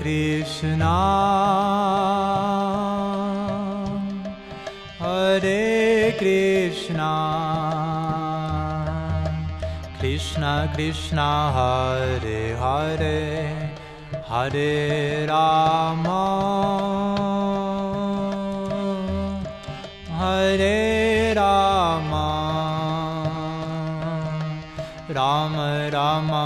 Hare Krishna Hare Krishna Krishna Krishna Hare Hare Hare Rama Hare Rama Rama Rama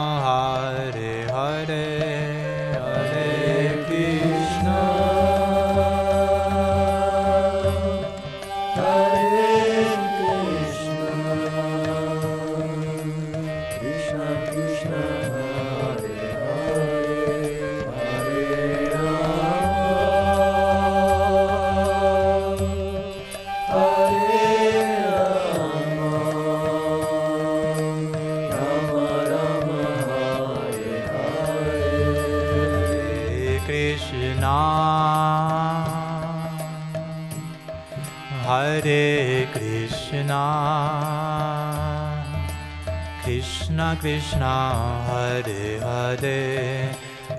Krishna Krishna Hare Hare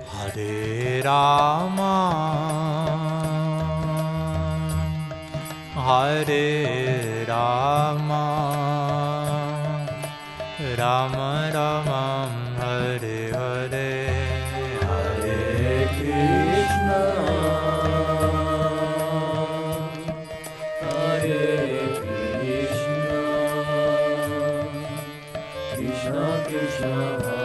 Hare Rama. Hare Krishna Krishna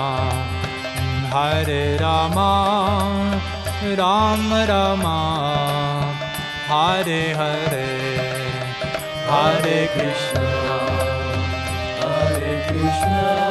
Hare Rama Rama Rama Hare Hare Hare Krishna, Hare Krishna,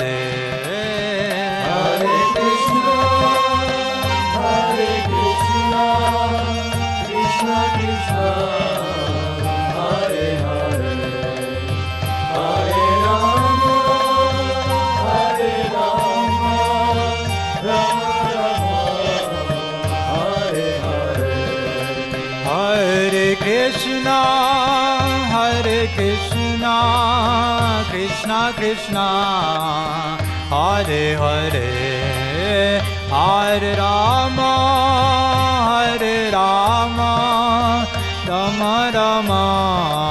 Krishna. Krishna, Hare Hare, Hare Rama, Hare Rama, Rama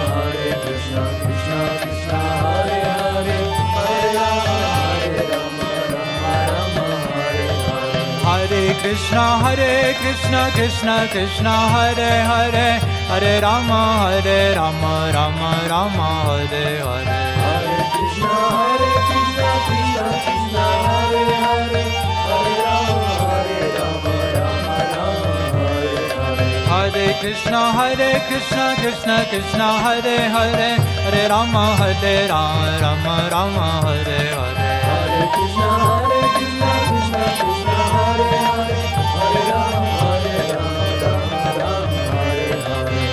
Hare Krishna, Hare Krishna, Krishna Krishna, Hare Hare, Hare Rama, Hare Rama, Rama Rama, Hare Hare. Hare Krishna, Hare Krishna, Krishna Krishna, Hare Hare, Hare Rama, Hare Rama, Rama Rama, Hare Hare. Hare Krishna, Hare Krishna, Krishna Krishna, Hare Hare, Hare Rama, Hare Rama, Rama Rama, Hare Hare. Hare Krishna, Hare Krishna, Krishna Krishna, Hare